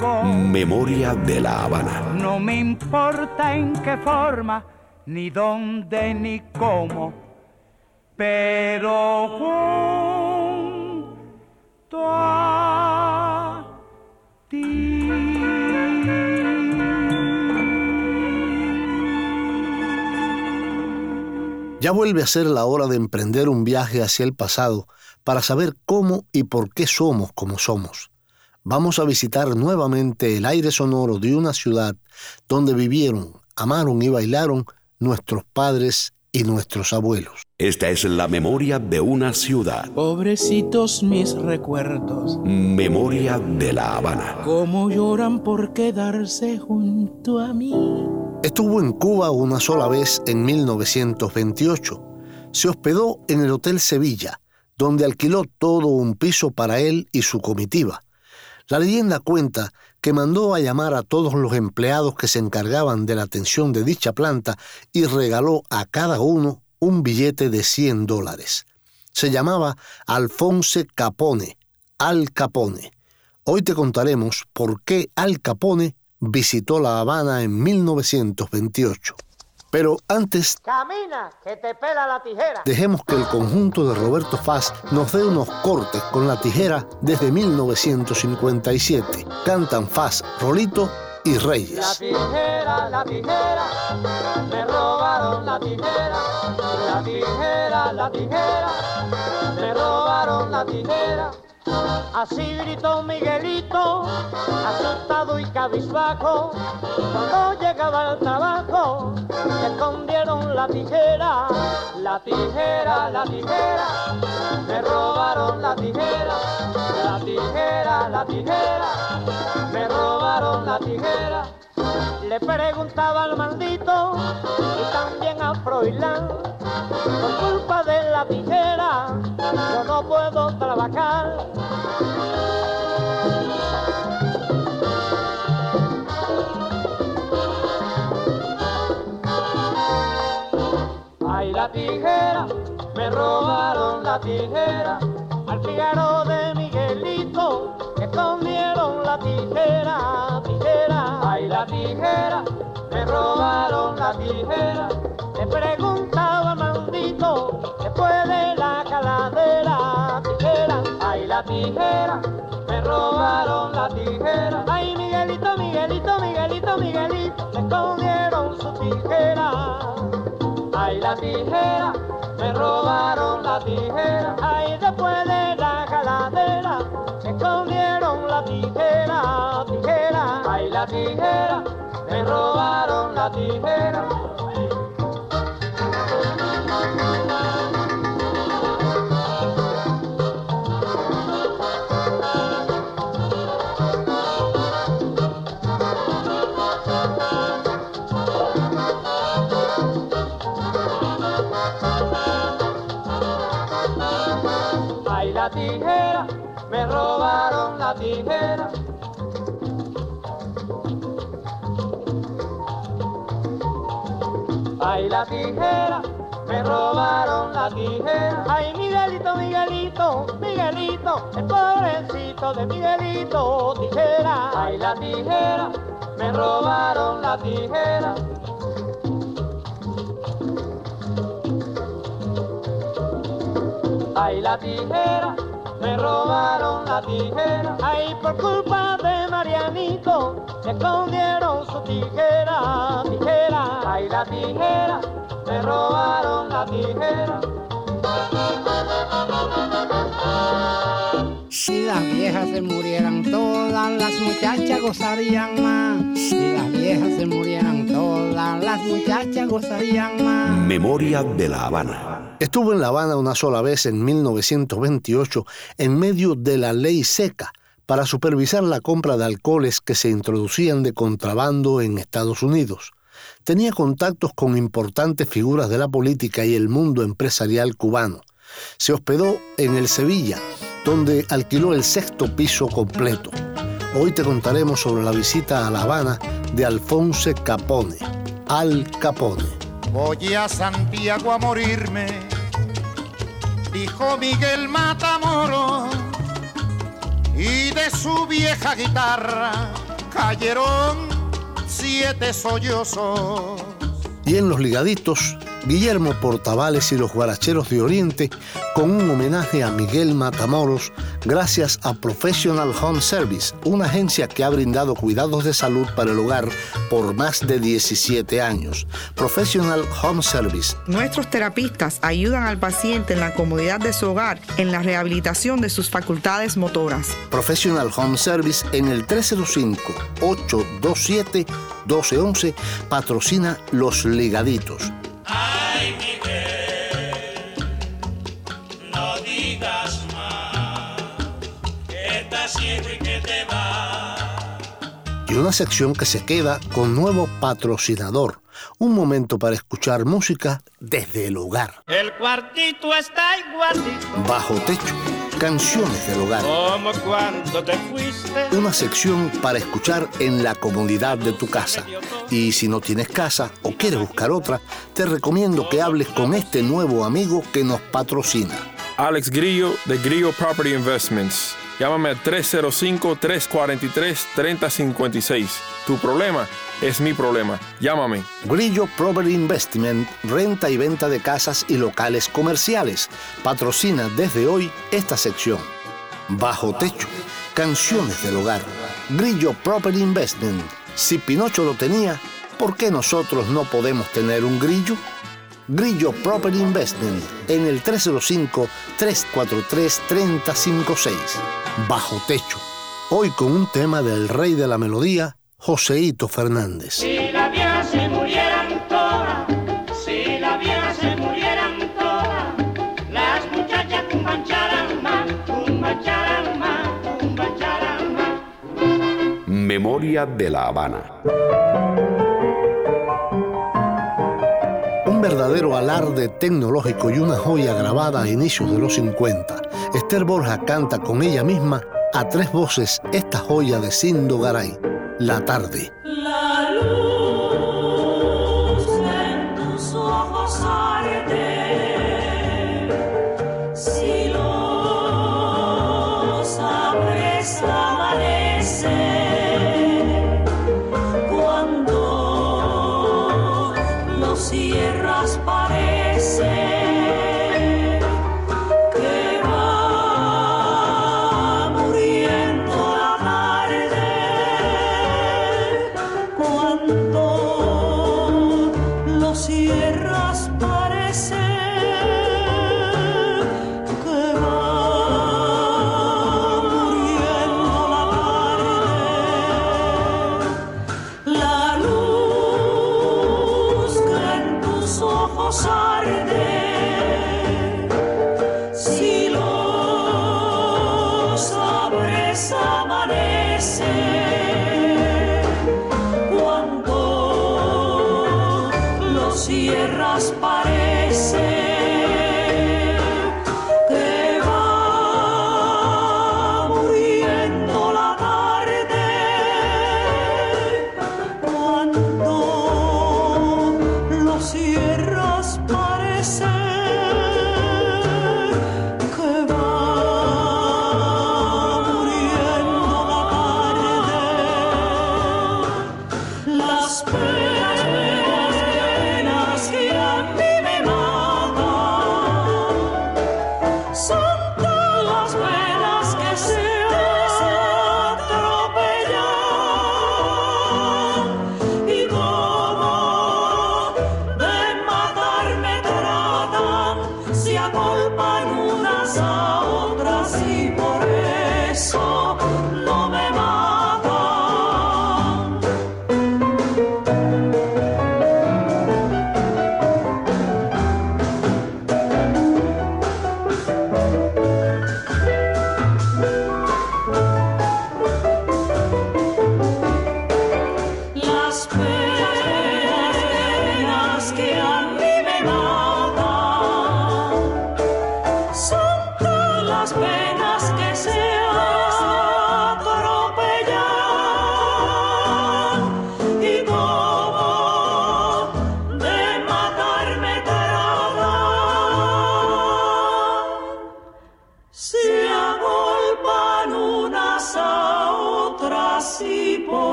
Memoria de la Habana. No me importa en qué forma, ni dónde, ni cómo, pero junto a ti. Ya vuelve a ser la hora de emprender un viaje hacia el pasado para saber cómo y por qué somos como somos vamos a visitar nuevamente el aire sonoro de una ciudad donde vivieron, amaron y bailaron nuestros padres y nuestros abuelos. Esta es la memoria de una ciudad. Pobrecitos mis recuerdos. Memoria de La Habana. Cómo lloran por quedarse junto a mí. Estuvo en Cuba una sola vez en 1928. Se hospedó en el Hotel Sevilla, donde alquiló todo un piso para él y su comitiva. La leyenda cuenta que mandó a llamar a todos los empleados que se encargaban de la atención de dicha planta y regaló a cada uno un billete de 100 dólares. Se llamaba Alfonse Capone, Al Capone. Hoy te contaremos por qué Al Capone visitó La Habana en 1928. Pero antes... Camina, que te pela la tijera. Dejemos que el conjunto de Roberto Faz nos dé unos cortes con la tijera desde 1957. Cantan Faz, Rolito y Reyes. La tijera, la tijera, me robaron la tijera. La tijera, la tijera, me robaron la tijera. Así gritó Miguelito, asustado y cabizbajo, cuando llegaba al trabajo, escondieron la tijera, la tijera, la tijera, me robaron la tijera, la tijera, la tijera, me robaron la tijera. Le preguntaba al maldito y también a Froilán, por culpa de la tijera, yo no puedo trabajar. Ay, la tijera, me robaron la tijera, al figaro de Miguelito, que comieron la tijera, Ay, la tijera, me robaron la tijera, le preguntaba maldito, después de la caladera, tijera. Ay, la tijera, me robaron la tijera. Ay, Miguelito, Miguelito, Miguelito, Miguelito, me comieron su tijera. Ay, la tijera, me robaron la tijera. Ay, después de la caladera, me escondieron la tijera, me robaron la tijera. Ay, la tijera, me robaron la tijera. Ay, la tijera, me robaron la tijera. Ay, Miguelito, Miguelito, Miguelito, el pobrecito de Miguelito, tijera. Ay, la tijera, me robaron la tijera. Ay, la tijera, me robaron la tijera. Ay, por culpa de Marianito, me escondieron su tijera, tijera. Ay, la tijera, me robaron la tijera. Si las viejas se murieran todas, las muchachas gozarían más. Si las viejas se murieran todas, las muchachas gozarían más. Memoria de La Habana. Estuvo en La Habana una sola vez en 1928 en medio de la ley seca para supervisar la compra de alcoholes que se introducían de contrabando en Estados Unidos. Tenía contactos con importantes figuras de la política y el mundo empresarial cubano. Se hospedó en el Sevilla, donde alquiló el sexto piso completo. Hoy te contaremos sobre la visita a La Habana de Alfonso Capone, Al Capone. Voy a Santiago a morirme, dijo Miguel Matamoros, y de su vieja guitarra cayeron siete sollozos. Y en los ligaditos, Guillermo Portavales y los Guaracheros de Oriente con un homenaje a Miguel Matamoros gracias a Professional Home Service, una agencia que ha brindado cuidados de salud para el hogar por más de 17 años. Professional Home Service. Nuestros terapistas ayudan al paciente en la comodidad de su hogar en la rehabilitación de sus facultades motoras. Professional Home Service en el 305-827-1211 patrocina Los Ligaditos. Y una sección que se queda con nuevo patrocinador. Un momento para escuchar música desde el hogar. El cuartito está igualito Bajo techo. Canciones del hogar. como cuando te fuiste. Una sección para escuchar en la comodidad de tu casa. Y si no tienes casa o quieres buscar otra, te recomiendo que hables con este nuevo amigo que nos patrocina. Alex Grillo de Grillo Property Investments. Llámame al 305-343-3056. Tu problema es mi problema. Llámame. Grillo Property Investment, renta y venta de casas y locales comerciales. Patrocina desde hoy esta sección. Bajo techo. Canciones del hogar. Grillo Property Investment. Si Pinocho lo tenía, ¿por qué nosotros no podemos tener un grillo? Grillo Property Investment en el 305-343-3056. Bajo techo. Hoy con un tema del rey de la melodía, Joseito Fernández. Si las viejas se murieran todas, si las viejas se murieran todas, las muchachas cumbancharan más, cumbancharan más, cumbancharan más. Memoria de la Habana. Verdadero alarde tecnológico y una joya grabada a inicios de los 50. Esther Borja canta con ella misma a tres voces esta joya de Sindo Garay, La tarde.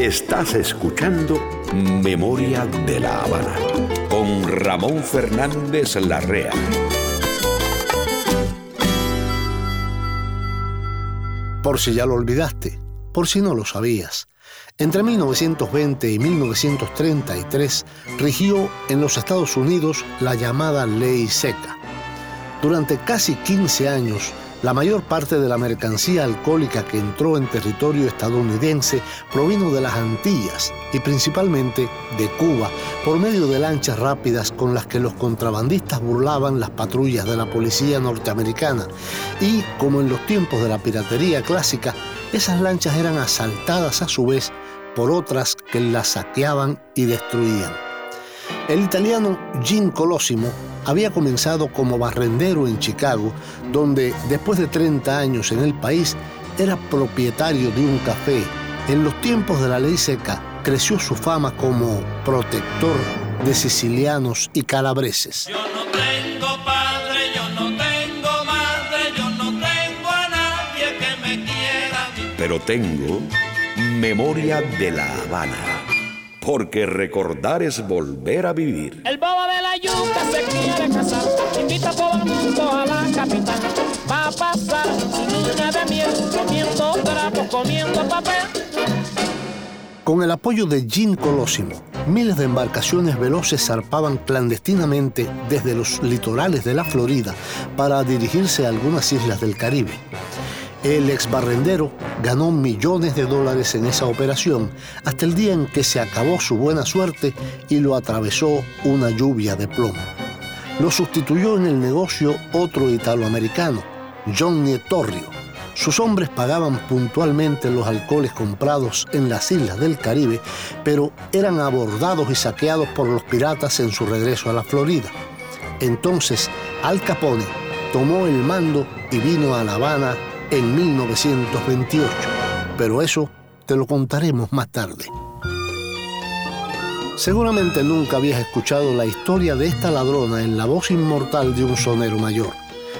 Estás escuchando Memoria de la Habana con Ramón Fernández Larrea. Por si ya lo olvidaste, por si no lo sabías. Entre 1920 y 1933 rigió en los Estados Unidos la llamada Ley Seca. Durante casi 15 años, la mayor parte de la mercancía alcohólica que entró en territorio estadounidense provino de las Antillas y principalmente de Cuba por medio de lanchas rápidas con las que los contrabandistas burlaban las patrullas de la policía norteamericana y, como en los tiempos de la piratería clásica, esas lanchas eran asaltadas a su vez por otras que las saqueaban y destruían. El italiano Gin Colosimo había comenzado como barrendero en Chicago, donde después de 30 años en el país era propietario de un café. En los tiempos de la ley seca creció su fama como protector de sicilianos y calabreses. Yo no tengo padre, yo no tengo madre, yo no tengo a nadie que me quiera. Pero tengo Memoria de la Habana. Porque recordar es volver a vivir. El bobo de la yuca se quiere casar, invita a todo el mundo a la capital. Va a pasar su luna de miel, comiendo trapos, comiendo papel. Con el apoyo de Gin Colosimo, miles de embarcaciones veloces zarpaban clandestinamente desde los litorales de la Florida para dirigirse a algunas islas del Caribe. El ex barrendero ganó millones de dólares en esa operación hasta el día en que se acabó su buena suerte y lo atravesó una lluvia de plomo. Lo sustituyó en el negocio otro italoamericano, John Nietorrio. Sus hombres pagaban puntualmente los alcoholes comprados en las islas del Caribe, pero eran abordados y saqueados por los piratas en su regreso a la Florida. Entonces, Al Capone tomó el mando y vino a La Habana en 1928. Pero eso te lo contaremos más tarde. Seguramente nunca habías escuchado la historia de esta ladrona en la voz inmortal de un sonero mayor,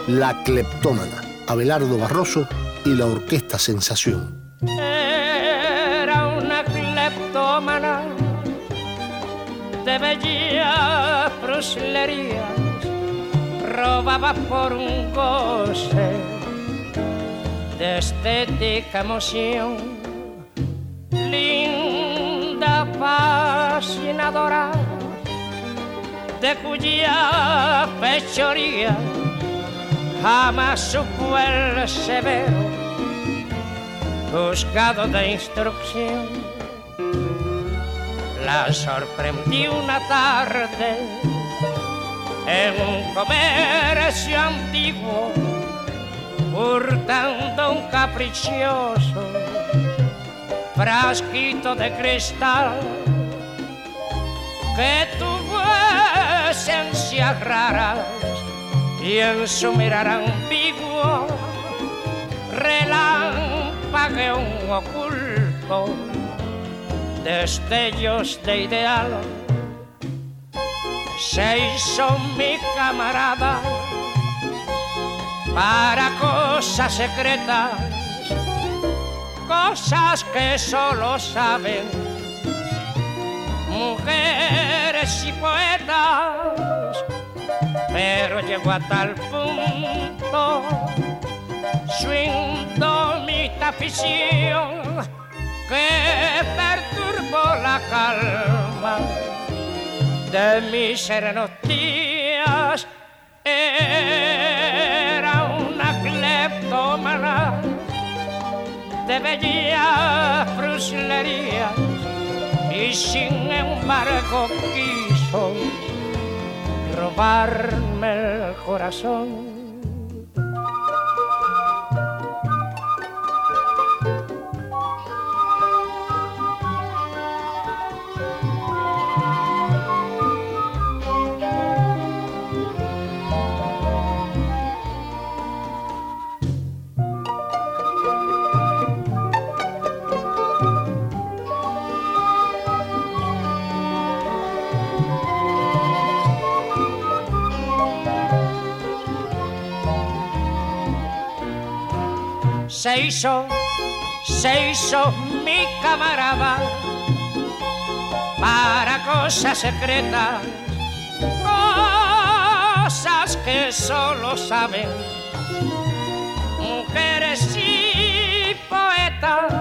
la cleptómana, Abelardo Barroso y la Orquesta Sensación. Era una cleptómana de bellas fruslerías, robaba por un goce de estética emoción, linda, fascinadora, de cuya fechoría jamás supo el severo, buscado de instrucción. La sorprendí una tarde en un comercio antiguo hurtando un caprichoso frasquito de cristal que tuvo esencias raras y en su mirar ambiguo relampagueó un oculto destellos de ideal. Se hizo mi camarada para cosas secretas cosas que solo saben mujeres y poetas, pero llegó a tal punto su indómita afición que perturbó la calma de mis serenos días. De bellas fruslerías y sin embargo quiso robarme el corazón. Se hizo, se hizo mi camarada para cosas secretas, cosas que solo saben mujeres y poetas.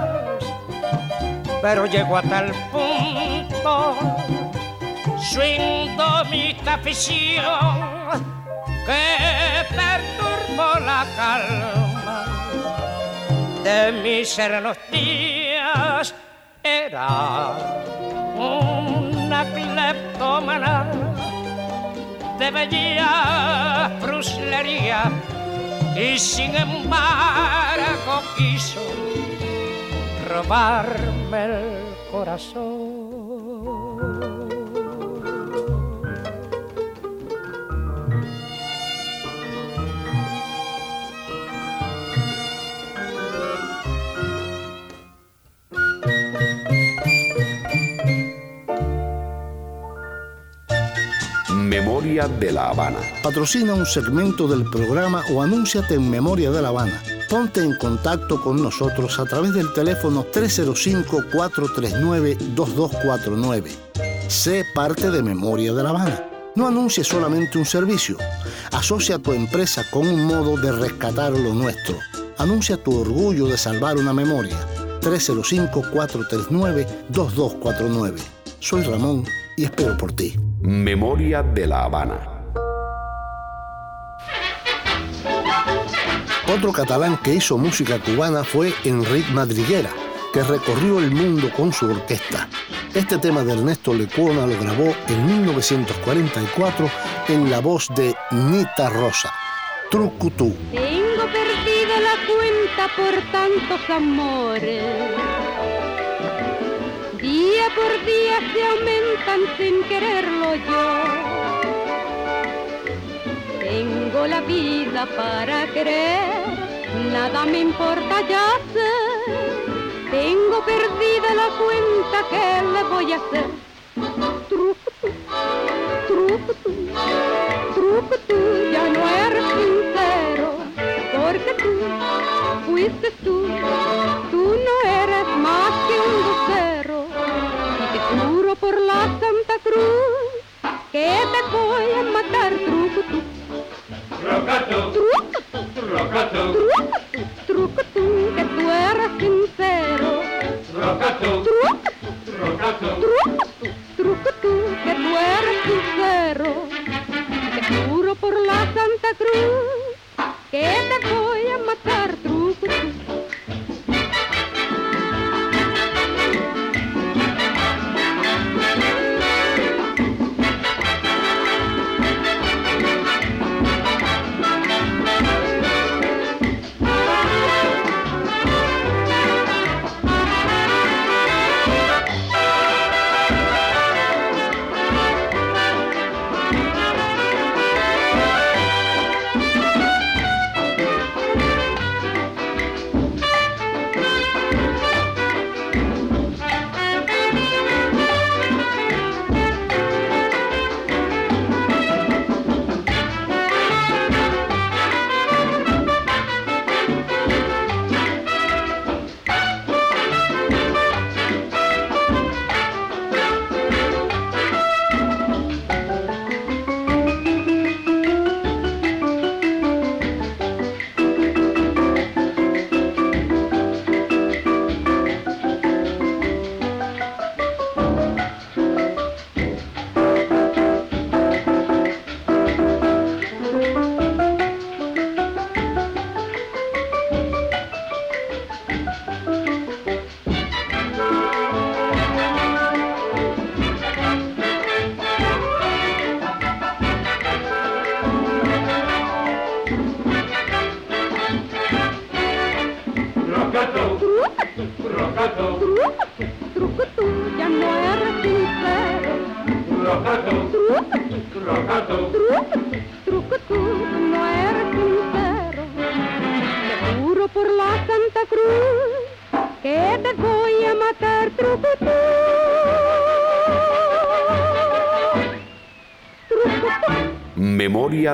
Pero llegó a tal punto su indomita afición que perturbó la calma de mis días era una cleptómana de bella fruslería y sin embargo quiso robarme el corazón. Memoria de la Habana. Patrocina un segmento del programa o anúnciate en Memoria de la Habana. Ponte en contacto con nosotros a través del teléfono 305-439-2249. Sé parte de Memoria de la Habana. No anuncies solamente un servicio. Asocia tu empresa con un modo de rescatar lo nuestro. Anuncia tu orgullo de salvar una memoria. 305-439-2249. Soy Ramón y espero por ti. Memoria de la Habana. Otro catalán que hizo música cubana fue Enric Madriguera, que recorrió el mundo con su orquesta. Este tema de Ernesto Lecuona lo grabó en 1944 en la voz de Nita Rosa, Trucutú. Tengo perdida la cuenta por tantos amores. Día por día se aumentan sin quererlo yo. Tengo la vida para querer, nada me importa ya sé. Tengo perdida la cuenta, ¿qué le voy a hacer? Truco truco truco tú, ya no eres sincero, porque tú fuiste tú que te voy a matar, truco tú. Truco tú, truco tú,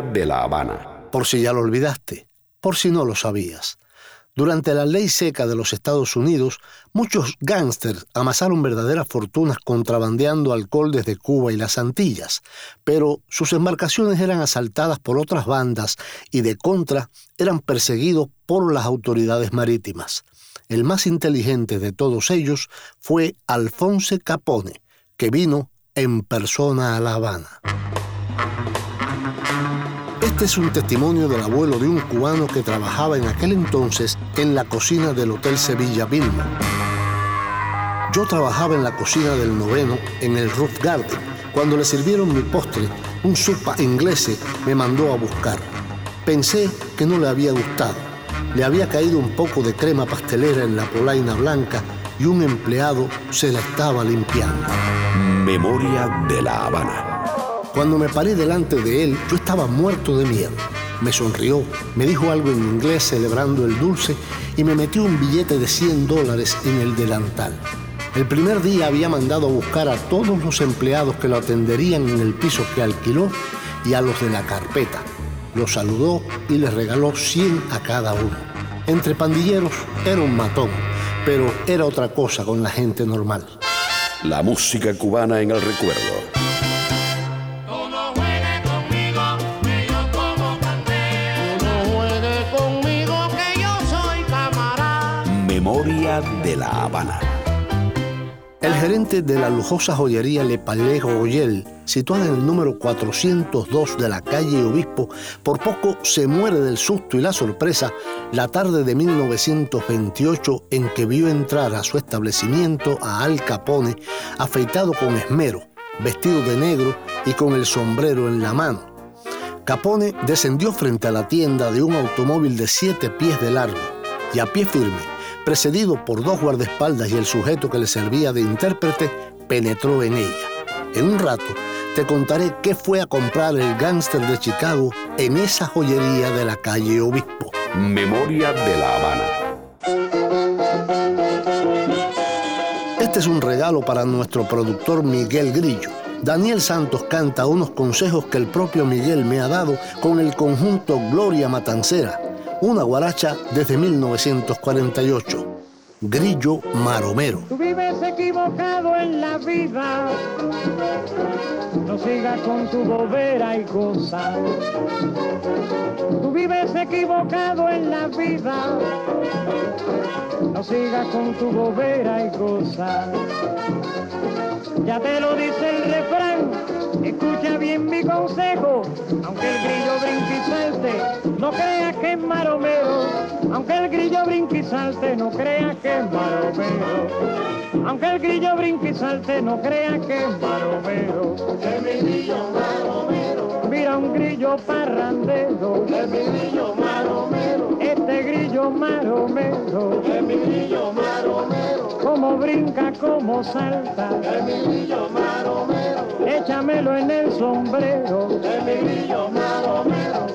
De la Habana. Por si ya lo olvidaste, por si no lo sabías. Durante la ley seca de los Estados Unidos, muchos gángsters amasaron verdaderas fortunas contrabandeando alcohol desde Cuba y las Antillas, pero sus embarcaciones eran asaltadas por otras bandas y de contra eran perseguidos por las autoridades marítimas. El más inteligente de todos ellos fue Alfonso Capone, que vino en persona a La Habana. Este es un testimonio del abuelo de un cubano que trabajaba en aquel entonces en la cocina del Hotel Sevilla Vilma. Yo trabajaba en la cocina del noveno en el Roof Garden. Cuando le sirvieron mi postre, un supa inglés me mandó a buscar. Pensé que no le había gustado. Le había caído un poco de crema pastelera en la polaina blanca y un empleado se la estaba limpiando. Memoria de la Habana. Cuando me paré delante de él, yo estaba muerto de miedo. Me sonrió, me dijo algo en inglés celebrando el dulce y me metió un billete de 100 dólares en el delantal. El primer día había mandado a buscar a todos los empleados que lo atenderían en el piso que alquiló y a los de la carpeta. Los saludó y les regaló 100 a cada uno. Entre pandilleros era un matón, pero era otra cosa con la gente normal. La música cubana en el recuerdo. Memoria de la Habana. El gerente de la lujosa joyería Le Palais Royal, situada en el número 402 de la calle Obispo, por poco se muere del susto y la sorpresa la tarde de 1928 en que vio entrar a su establecimiento a Al Capone afeitado con esmero, vestido de negro y con el sombrero en la mano. Capone descendió frente a la tienda de un automóvil de siete pies de largo y a pie firme, precedido por dos guardaespaldas y el sujeto que le servía de intérprete, penetró en ella. En un rato te contaré qué fue a comprar el gángster de Chicago en esa joyería de la calle Obispo. Memoria de la Habana. Este es un regalo para nuestro productor Miguel Grillo. Daniel Santos canta unos consejos que el propio Miguel me ha dado con el conjunto Gloria Matancera, una guaracha desde 1948. Grillo Maromero. Tú vives equivocado en la vida. No sigas con tu bobera y cosa. Tú vives equivocado en la vida. No sigas con tu bobera y cosa. Ya te lo dice el refrán. Escucha mi consejo. Aunque el grillo brinque y salte, no creas que es maromero. Aunque el grillo brinque y salte, no creas que es maromero. Aunque el grillo brinque y salte, no creas que es maromero. Es mi grillo maromero. Mira un grillo parrandero. Es mi grillo maromero. Este grillo maromero. Es mi grillo maromero. Como brinca, como salta. Es mi grillo maromero. Échamelo en el sombrero. Es mi grillo maromero.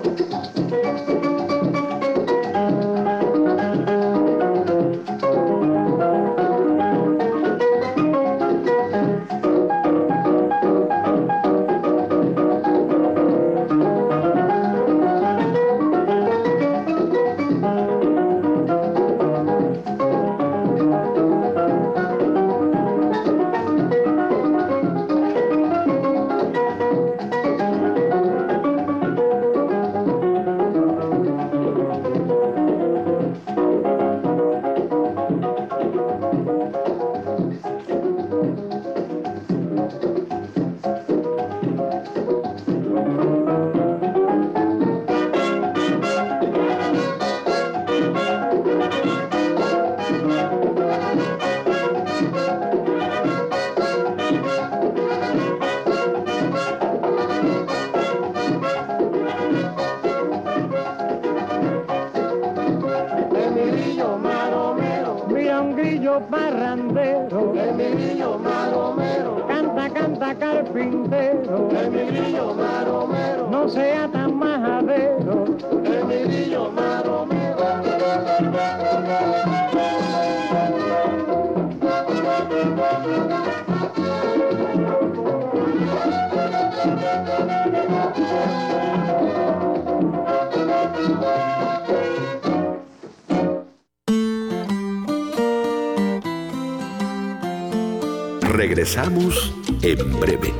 Regresamos en breve.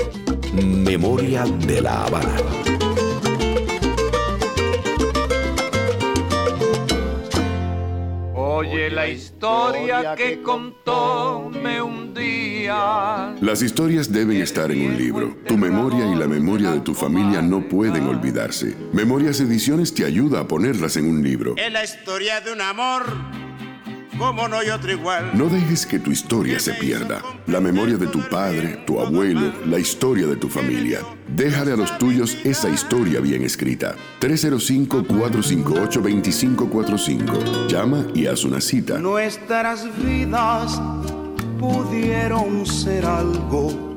Memoria de la Habana. Oye la historia que contóme un día. Las historias deben estar en un libro. Tu memoria y la memoria de tu familia no pueden olvidarse. Memorias Ediciones te ayuda a ponerlas en un libro. Es la historia de un amor, como no hay otro igual. No dejes que tu historia se pierda. La memoria de tu padre, tu abuelo, la historia de tu familia. Déjale a los tuyos esa historia bien escrita. 305-458-2545. Llama y haz una cita. Nuestras vidas pudieron ser algo,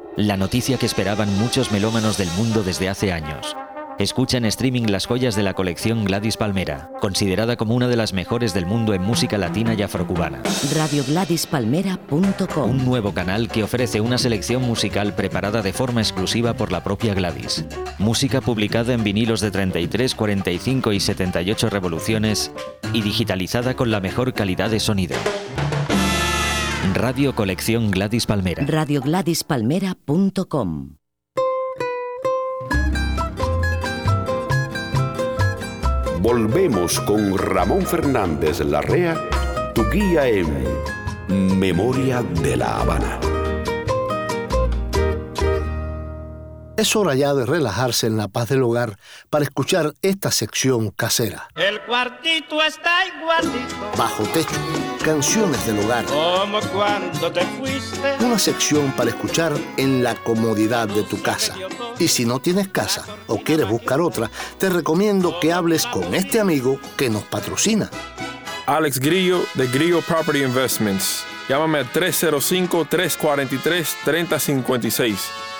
La noticia que esperaban muchos melómanos del mundo desde hace años. Escucha en streaming las joyas de la colección Gladys Palmera, considerada como una de las mejores del mundo en música latina y afrocubana. RadioGladysPalmera.com Un nuevo canal que ofrece una selección musical preparada de forma exclusiva por la propia Gladys. Música publicada en vinilos de 33, 45 y 78 revoluciones y digitalizada con la mejor calidad de sonido. Radio Colección Gladys Palmera. RadioGladysPalmera.com Volvemos con Ramón Fernández Larrea, tu guía en Memoria de la Habana. Es hora ya de relajarse en la paz del hogar para escuchar esta sección casera. el cuartito está igualito, Bajo techo, canciones del hogar. como cuando te fuiste. Una sección para escuchar en la comodidad de tu casa. Y si no tienes casa o quieres buscar otra, te recomiendo que hables con este amigo que nos patrocina. Alex Grillo de Grillo Property Investments. Llámame al 305-343-3056.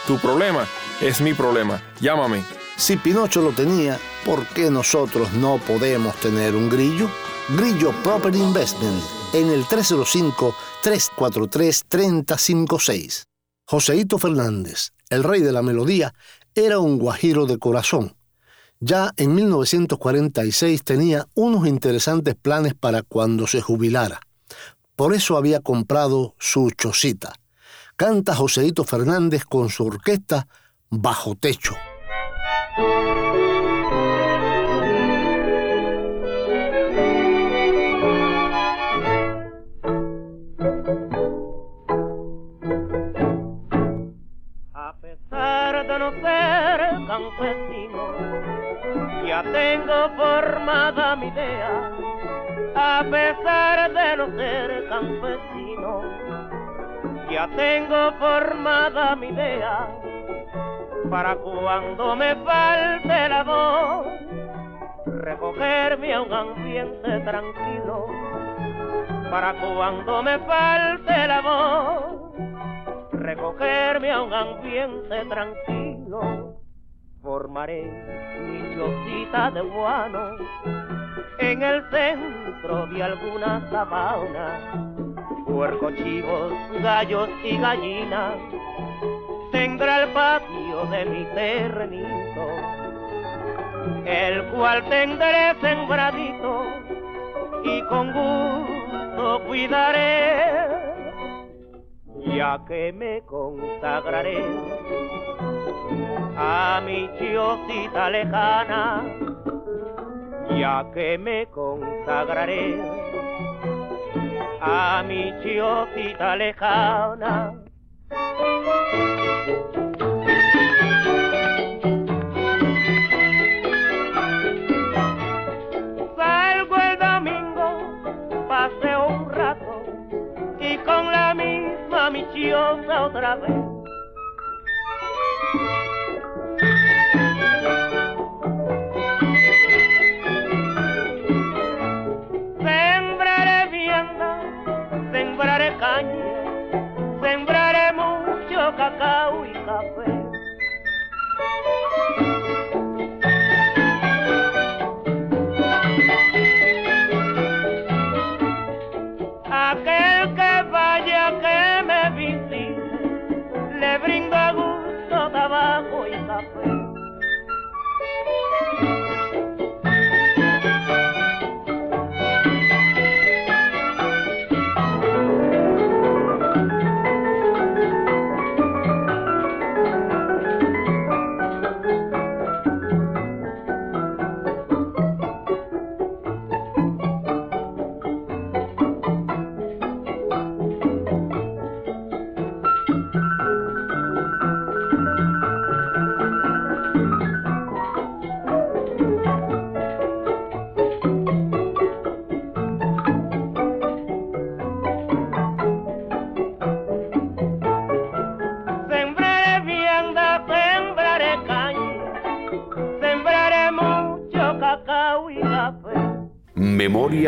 Tu problema es mi problema. Llámame. Si Pinocho lo tenía, ¿por qué nosotros no podemos tener un grillo? Grillo Property Investment en el 305-343-3056. Joseito Fernández, el rey de la melodía, era un guajiro de corazón. Ya en 1946 tenía unos interesantes planes para cuando se jubilara. Por eso había comprado su chocita. Canta Joseito Fernández con su orquesta Bajo Techo. A pesar de no ser campesino, ya tengo formada mi idea. A pesar de no ser campesino, ya tengo formada mi idea. Para cuando me falte la voz, recogerme a un ambiente tranquilo. Para cuando me falte la voz, recogerme a un ambiente tranquilo. Formaré mi chocita de guano en el centro de alguna sabana. Puerco, chivos, gallos y gallinas. Tendrá el patio de mi terrenito, el cual tendré sembradito y con gusto cuidaré. Ya que me consagraré a mi chiosita lejana, ya que me consagraré a mi chiocita lejana. Salgo el domingo, paseo un rato y con la misma mi chiota otra vez.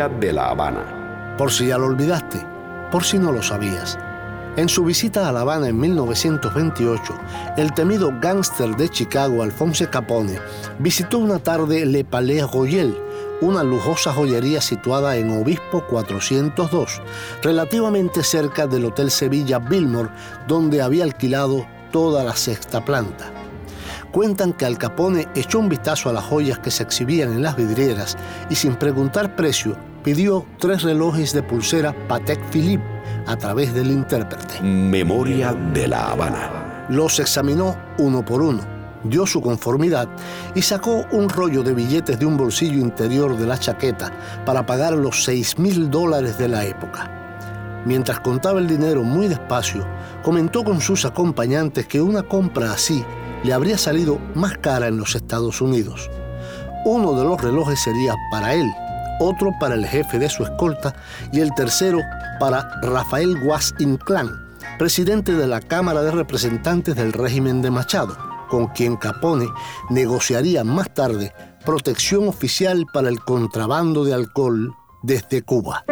De la Habana. Por si ya lo olvidaste, por si no lo sabías. En su visita a La Habana en 1928, el temido gángster de Chicago, Alphonse Capone, visitó una tarde Le Palais Royal, una lujosa joyería situada en Obispo 402, relativamente cerca del Hotel Sevilla Billmore, donde había alquilado toda la sexta planta. Cuentan que Al Capone echó un vistazo a las joyas que se exhibían en las vidrieras y sin preguntar precio pidió tres relojes de pulsera Patek Philippe a través del intérprete. Memoria de la Habana. Los examinó uno por uno, dio su conformidad y sacó un rollo de billetes de un bolsillo interior de la chaqueta para pagar los 6 mil dólares de la época. Mientras contaba el dinero muy despacio, comentó con sus acompañantes que una compra así le habría salido más cara en los Estados Unidos. Uno de los relojes sería para él, otro para el jefe de su escolta y el tercero para Rafael Guas Inclán, presidente de la Cámara de Representantes del régimen de Machado, con quien Capone negociaría más tarde protección oficial para el contrabando de alcohol desde Cuba.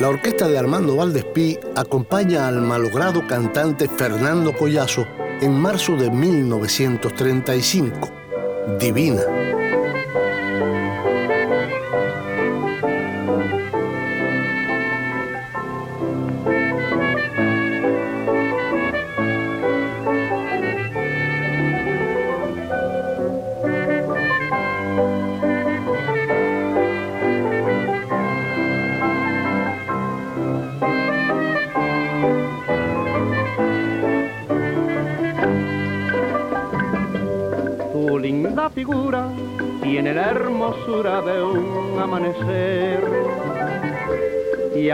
La orquesta de Armando Valdespí acompaña al malogrado cantante Fernando Collazo en marzo de 1935. Divina.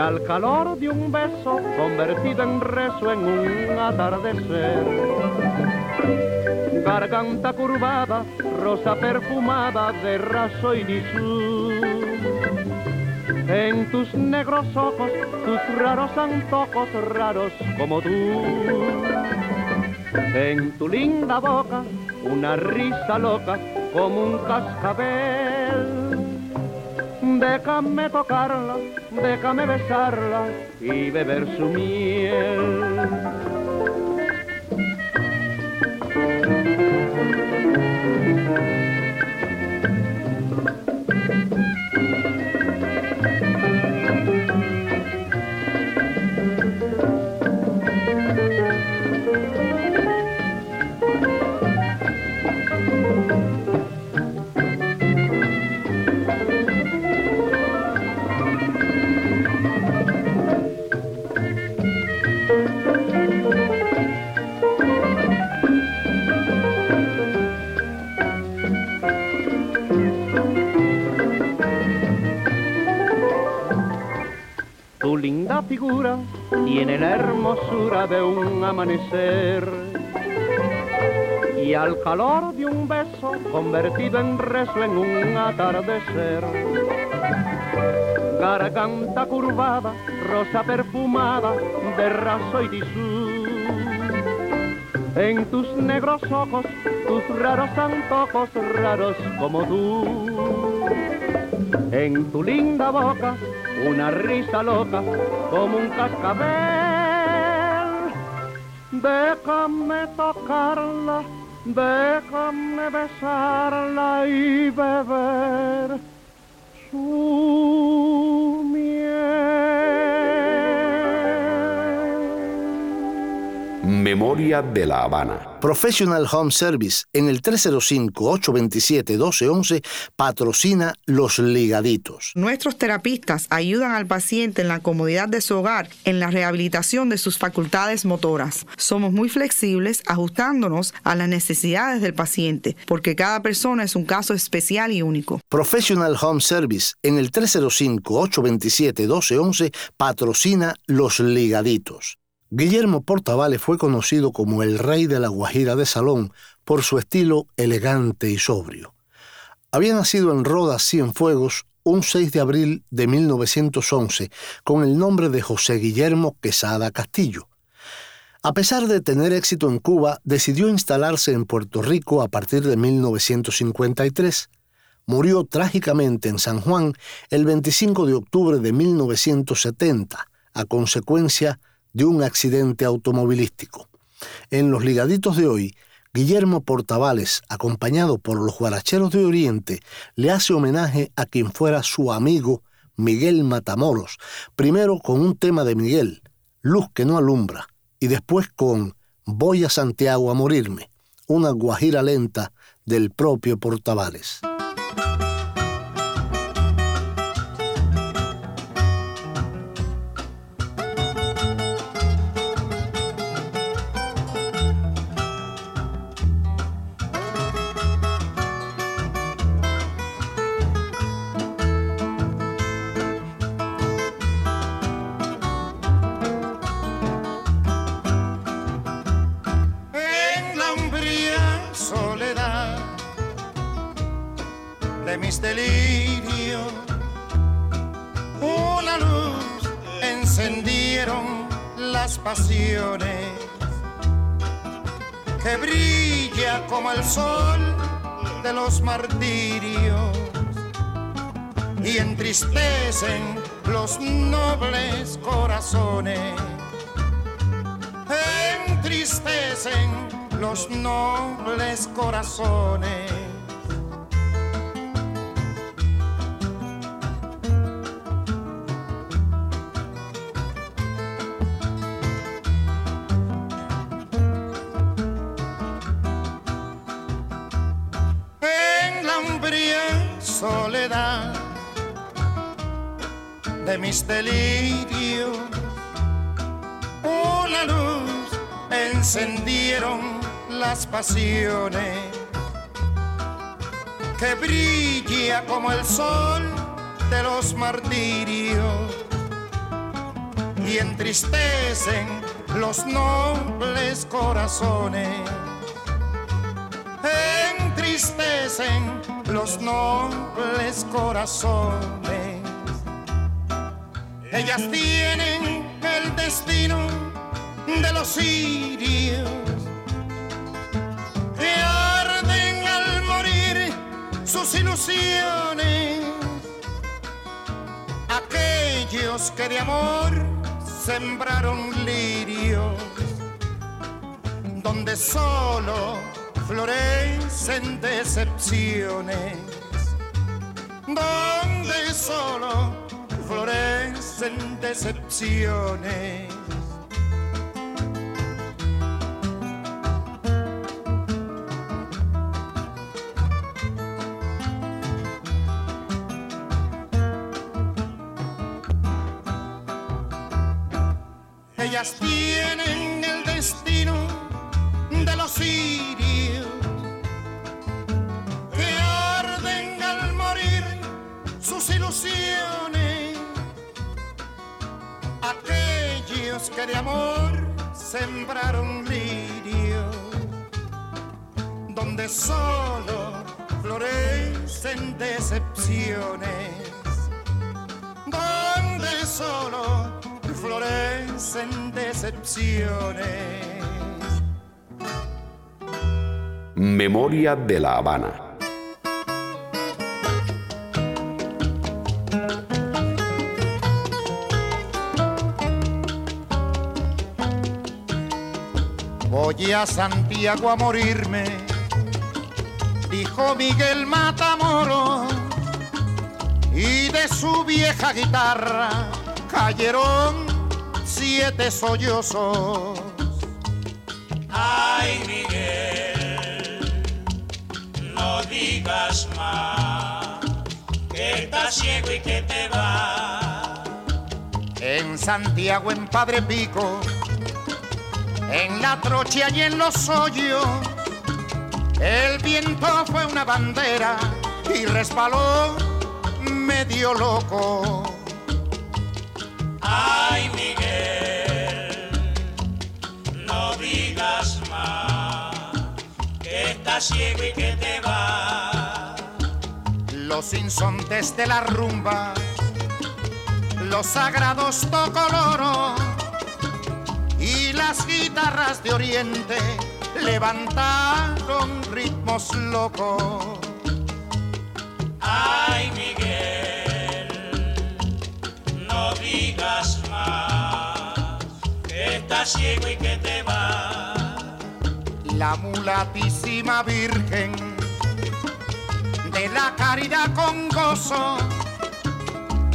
Al calor de un beso convertido en rezo en un atardecer. Garganta curvada, rosa perfumada de raso y disú. En tus negros ojos, tus raros antojos raros como tú. En tu linda boca, una risa loca como un cascabel. Déjame tocarla, déjame besarla y beber su miel. Tiene la hermosura de un amanecer y al calor de un beso convertido en rezo en un atardecer. garganta curvada, rosa perfumada de raso y tisú. En tus negros ojos, tus raros antojos, raros como tú. En tu linda boca, una risa loca como un cascabel. Déjame tocarla, déjame besarla y beber su Memoria de la Habana. Professional Home Service en el 305-827-1211 patrocina Los Ligaditos. Nuestros terapistas ayudan al paciente en la comodidad de su hogar en la rehabilitación de sus facultades motoras. Somos muy flexibles ajustándonos a las necesidades del paciente porque cada persona es un caso especial y único. Professional Home Service en el 305-827-1211 patrocina Los Ligaditos. Guillermo Portavales fue conocido como el rey de la Guajira de Salón por su estilo elegante y sobrio. Había nacido en Rodas Cienfuegos un 6 de abril de 1911 con el nombre de José Guillermo Quesada Castillo. A pesar de tener éxito en Cuba, decidió instalarse en Puerto Rico a partir de 1953. Murió trágicamente en San Juan el 25 de octubre de 1970 a consecuencia de un accidente automovilístico. En los ligaditos de hoy, Guillermo Portavales, acompañado por los Guaracheros de Oriente, le hace homenaje a quien fuera su amigo Miguel Matamoros, primero con un tema de Miguel, Luz que no alumbra, y después con Voy a Santiago a morirme, una guajira lenta del propio Portavales. Pasiones que brilla como el sol de los martirios y entristecen los nobles corazones entristecen los nobles corazones. Mis delirios, una luz encendieron las pasiones que brilla como el sol de los martirios y entristecen los nobles corazones. Entristecen los nobles corazones. Ellas tienen el destino de los sirios que arden al morir sus ilusiones. Aquellos que de amor sembraron lirios, donde solo florecen decepciones, donde solo florecen decepciones. Ellas tienen el destino de los sirios Que de amor sembraron lirios donde solo florecen decepciones donde solo florecen decepciones. Memoria de la Habana. Voy a Santiago a morirme, dijo Miguel Matamoros, y de su vieja guitarra cayeron siete sollozos. Ay, Miguel, no digas más que estás ciego y que te va. En Santiago, en Padre Pico, en la trocha y en los hoyos, el viento fue una bandera y resbaló medio loco. Ay, Miguel, no digas más que estás ciego y que te va. Los insontes de la rumba, los sagrados tocoloros las guitarras de oriente levantaron ritmos locos. Ay, Miguel, no digas más que estás ciego y que te va. La mulatísima Virgen de la caridad con gozo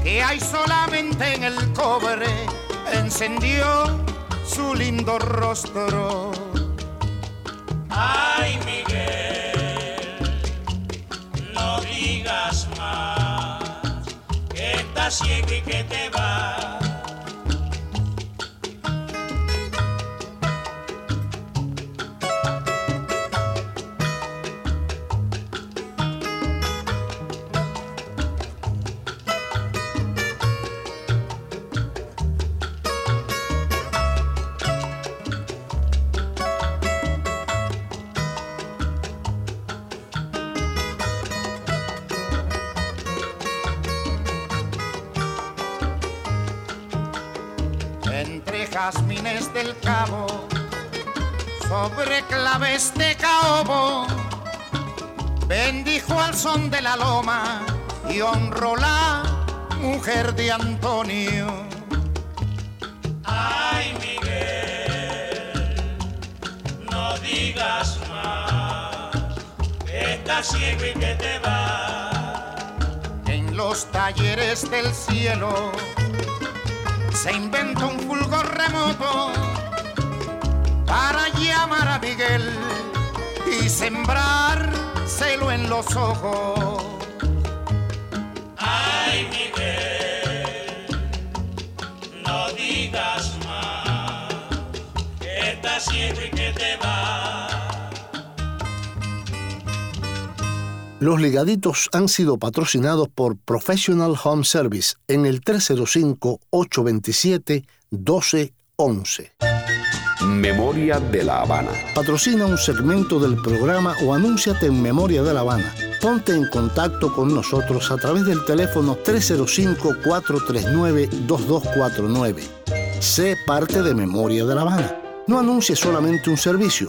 que hay solamente en el cobre encendió su lindo rostro. Ay, Miguel, no digas más que estás ciego y que te va. Claves de caobo, bendijo al son de la loma y honró la mujer de Antonio. Ay, Miguel, no digas más que estás ciego y que te va. En los talleres del cielo se inventó un fulgor remoto para llamar a Miguel y sembrárselo en los ojos. Ay, Miguel, no digas más que estás ciego y que te va. Los ligaditos han sido patrocinados por Professional Home Service en el 305-827-1211. Memoria de la Habana. Patrocina un segmento del programa o anúnciate en Memoria de la Habana. Ponte en contacto con nosotros a través del teléfono 305-439-2249. Sé parte de Memoria de la Habana. No anuncies solamente un servicio.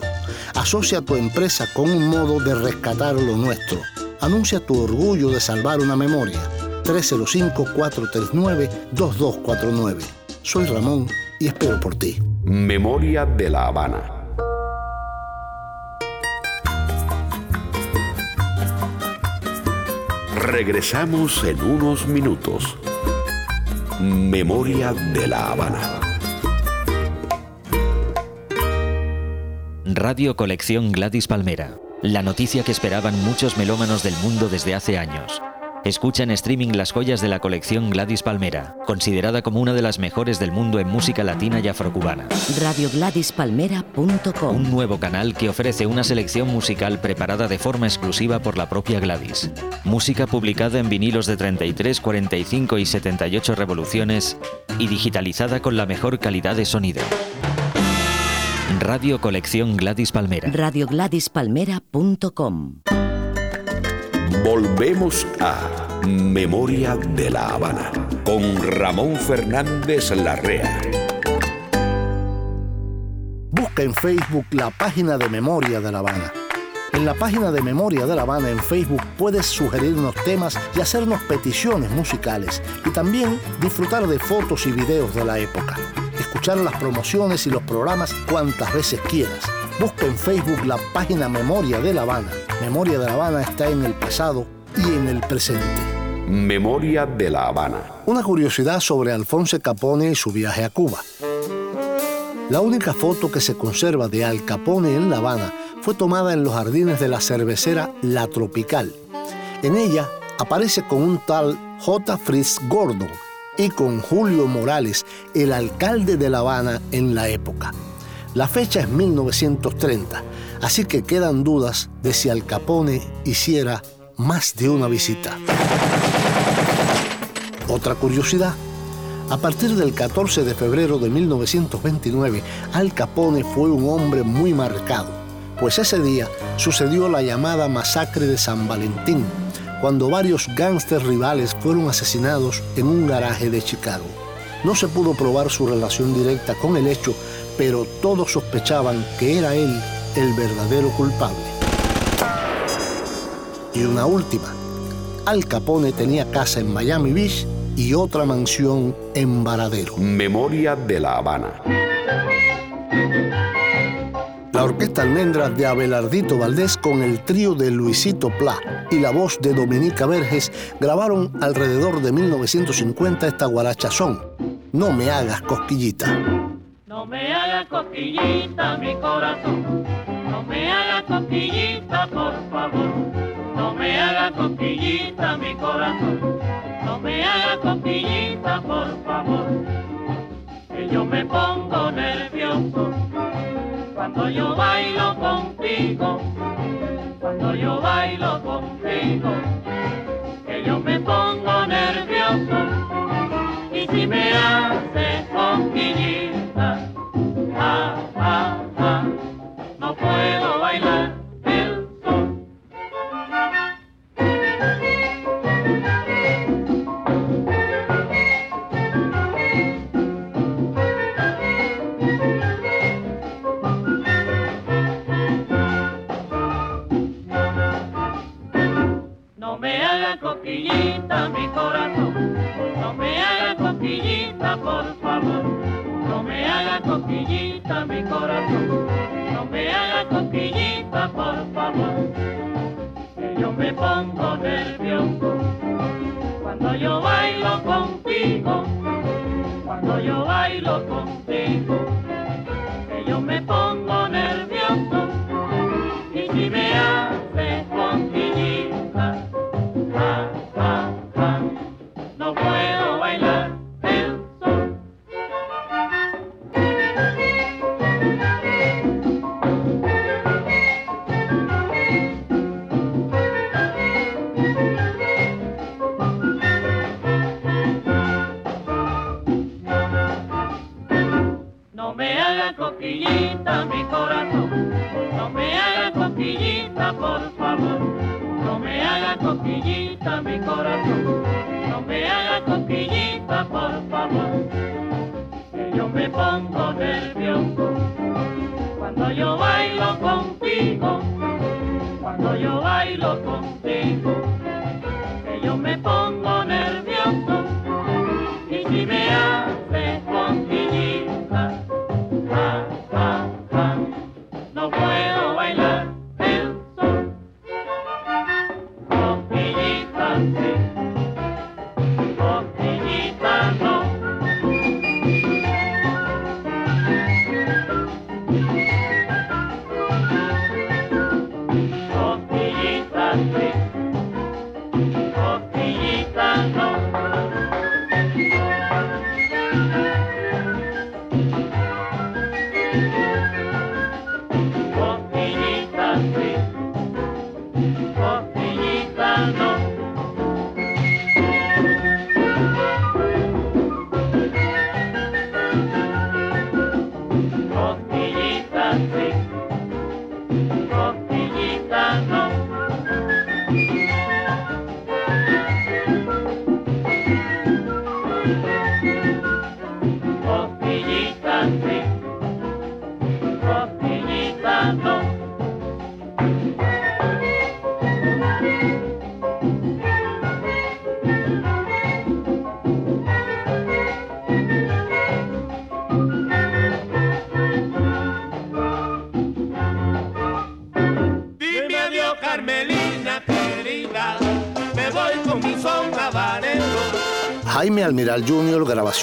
Asocia tu empresa con un modo de rescatar lo nuestro. Anuncia tu orgullo de salvar una memoria. 305-439-2249. Soy Ramón y espero por ti. Memoria de la Habana. Regresamos en unos minutos. Memoria de la Habana. Radio Colección Gladys Palmera. La noticia que esperaban muchos melómanos del mundo desde hace años. Escucha en streaming las joyas de la colección Gladys Palmera, considerada como una de las mejores del mundo en música latina y afrocubana. RadioGladysPalmera.com Un nuevo canal que ofrece una selección musical preparada de forma exclusiva por la propia Gladys. Música publicada en vinilos de 33, 45 y 78 revoluciones y digitalizada con la mejor calidad de sonido. Radio Colección Gladys Palmera. RadioGladysPalmera.com Volvemos a Memoria de la Habana con Ramón Fernández Larrea. Busca en Facebook la página de Memoria de La Habana. En la página de Memoria de La Habana en Facebook puedes sugerirnos temas y hacernos peticiones musicales y también disfrutar de fotos y videos de la época. Escuchar las promociones y los programas cuantas veces quieras. Busca en Facebook la página Memoria de La Habana. Memoria de La Habana está en el pasado y en el presente. Memoria de La Habana. Una curiosidad sobre Alfonso Capone y su viaje a Cuba. La única foto que se conserva de Al Capone en La Habana fue tomada en los jardines de la cervecera La Tropical. En ella aparece con un tal J. Fritz Gordon y con Julio Morales, el alcalde de La Habana en la época. La fecha es 1930, así que quedan dudas de si Al Capone hiciera más de una visita. Otra curiosidad. A partir del 14 de febrero de 1929, Al Capone fue un hombre muy marcado, pues ese día sucedió la llamada masacre de San Valentín, cuando varios gángsters rivales fueron asesinados en un garaje de Chicago. No se pudo probar su relación directa con el hecho, pero todos sospechaban que era él el verdadero culpable. Y una última. Al Capone tenía casa en Miami Beach y otra mansión en Varadero. Memoria de La Habana. La Orquesta Almendras de Abelardito Valdés con el trío de Luisito Pla y la voz de Dominica Verges grabaron alrededor de 1950 esta guaracha son. No me hagas cosquillita. Me hagas cosquillita mi corazón, no me hagas cosquillita por favor, no me hagas cosquillita mi corazón, no me hagas cosquillita por favor, que yo me pongo nervioso cuando yo bailo contigo, cuando yo bailo contigo, que yo me pongo nervioso. Y si me hace cosquillita, No me haga cosquillita mi corazón, no me haga cosquillita por favor, no me haga cosquillita mi corazón, por favor, que yo me pongo nervioso. Cuando yo bailo contigo, cuando yo bailo contigo, que yo me pongo nervioso. Y si me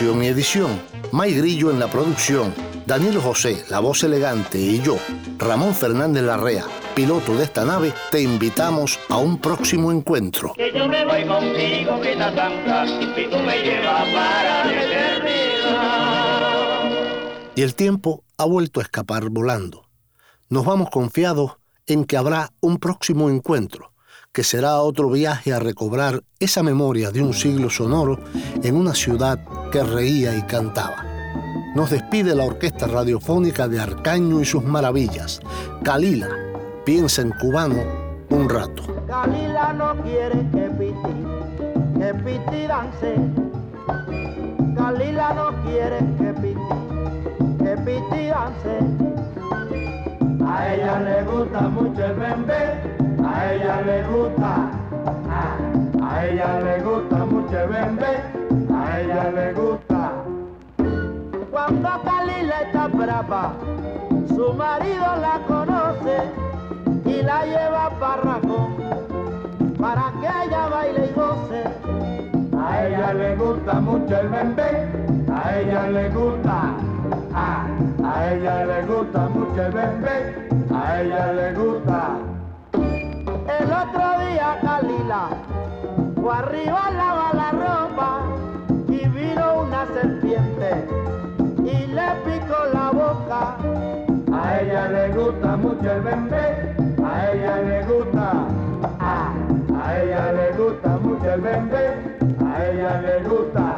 grabación y edición. May Grillo en la producción. Daniel José, la voz elegante, y yo, Ramón Fernández Larrea, piloto de esta nave, te invitamos a un próximo encuentro. Que yo me voy contigo, que la tanca, y tú me llevas para Y el tiempo ha vuelto a escapar volando. Nos vamos confiados en que habrá un próximo encuentro, que será otro viaje a recobrar esa memoria de un siglo sonoro en una ciudad que reía y cantaba. Nos despide la Orquesta Radiofónica de Arcaño y sus maravillas. Calila, piensa en cubano un rato. Calila no quiere que Piti, que Piti dance. Calila no quiere que Piti, que Piti dance. A ella le gusta mucho el bembé, a ella le gusta, ah, a ella le gusta mucho el bembé, a ella le gusta. Cuando Calila está brava, su marido la conoce y la lleva a Barracón para que ella baile y goce. A ella le gusta mucho el bembé, a ella le gusta, ah, a ella le gusta mucho el bembé, a ella le gusta. El otro día Calila fue arriba a lavar la ropa y vino una serpiente y le picó la boca. A ella le gusta mucho el bembé, a ella le gusta, a, a ella le gusta mucho el bembé, a ella le gusta.